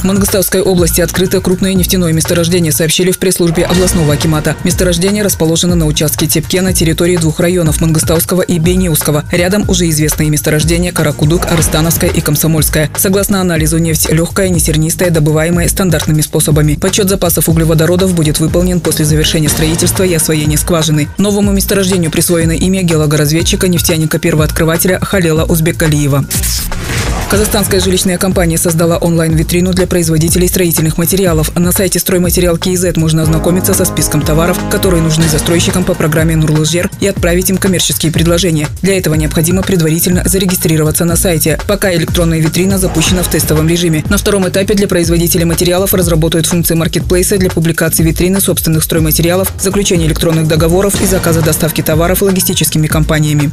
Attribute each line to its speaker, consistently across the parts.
Speaker 1: В Мангостауской области открыто крупное нефтяное месторождение, сообщили в пресс-службе областного акимата. Месторождение расположено на участке Тепке на территории двух районов – Мангостауского и Бейнеуского. Рядом уже известные месторождения Каракудук, Арыстановская и Комсомольская. Согласно анализу, нефть легкая, несернистая, добываемая стандартными способами. Подсчет запасов углеводородов будет выполнен после завершения строительства и освоения скважины. Новому месторождению присвоено имя геологоразведчика, нефтяника-первооткрывателя Халела Узбекалиева. Казахстанская жилищная компания создала онлайн-витрину для производителей строительных материалов. На сайте стройматериал КИЗ можно ознакомиться со списком товаров, которые нужны застройщикам по программе Нурлыжер и отправить им коммерческие предложения. Для этого необходимо предварительно зарегистрироваться на сайте. Пока электронная витрина запущена в тестовом режиме. На втором этапе для производителей материалов разработают функции маркетплейса для публикации витрины собственных стройматериалов, заключения электронных договоров и заказа доставки товаров логистическими компаниями.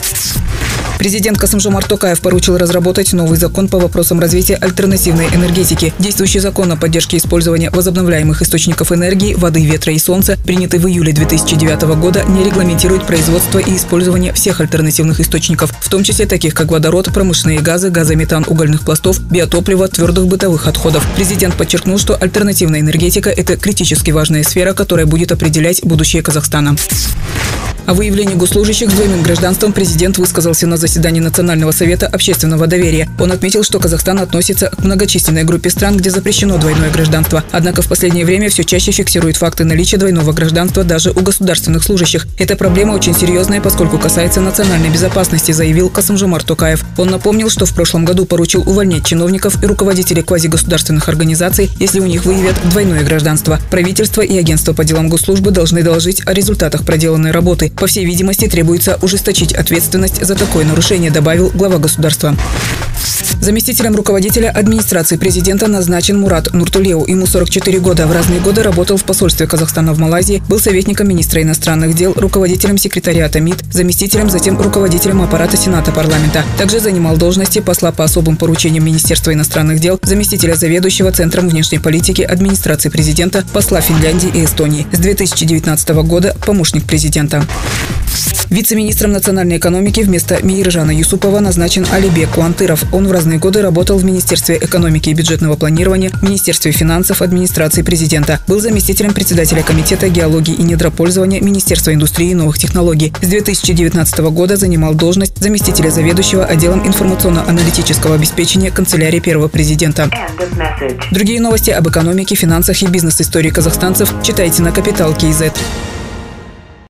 Speaker 1: Президент Касымжомар Токаев поручил разработать новый закон по вопросам развития альтернативной энергетики. Действующий закон о поддержке использования возобновляемых источников энергии, воды, ветра и солнца, принятый в июле 2009 года, не регламентирует производство и использование всех альтернативных источников, в том числе таких как водород, промышленные газы, газометан угольных пластов, биотопливо, твердых бытовых отходов. Президент подчеркнул, что альтернативная энергетика – это критически важная сфера, которая будет определять будущее Казахстана. О выявлении госслужащих с двойным гражданством президент высказался на заседании Национального совета общественного доверия. Он отметил, что Казахстан относится к многочисленной группе стран, где запрещено двойное гражданство. Однако в последнее время все чаще фиксирует факты наличия двойного гражданства даже у государственных служащих. Эта проблема очень серьезная, поскольку касается национальной безопасности, заявил Касымжумар Токаев. Он напомнил, что в прошлом году поручил увольнять чиновников и руководителей квазигосударственных организаций, если у них выявят двойное гражданство. Правительство и агентство по делам госслужбы должны доложить о результатах проделанной работы. По всей видимости, требуется ужесточить ответственность за такое нарушение, добавил глава государства. Заместителем руководителя администрации президента назначен Мурат Нуртулеу. Ему 44 года. В разные годы работал в посольстве Казахстана в Малайзии, был советником министра иностранных дел, руководителем секретариата МИД, заместителем, затем руководителем аппарата Сената парламента. Также занимал должности посла по особым поручениям Министерства иностранных дел, заместителя заведующего Центром внешней политики администрации президента, посла Финляндии и Эстонии. С 2019 года помощник президента. Вице-министром национальной экономики вместо Миржана Юсупова назначен Алибек Куантыров. Он в разные годы работал в Министерстве экономики и бюджетного планирования, Министерстве финансов, администрации президента. Был заместителем председателя Комитета геологии и недропользования Министерства индустрии и новых технологий. С 2019 года занимал должность заместителя заведующего отделом информационно-аналитического обеспечения канцелярии первого президента. Другие новости об экономике, финансах и бизнес-истории казахстанцев читайте на Капитал Киезет.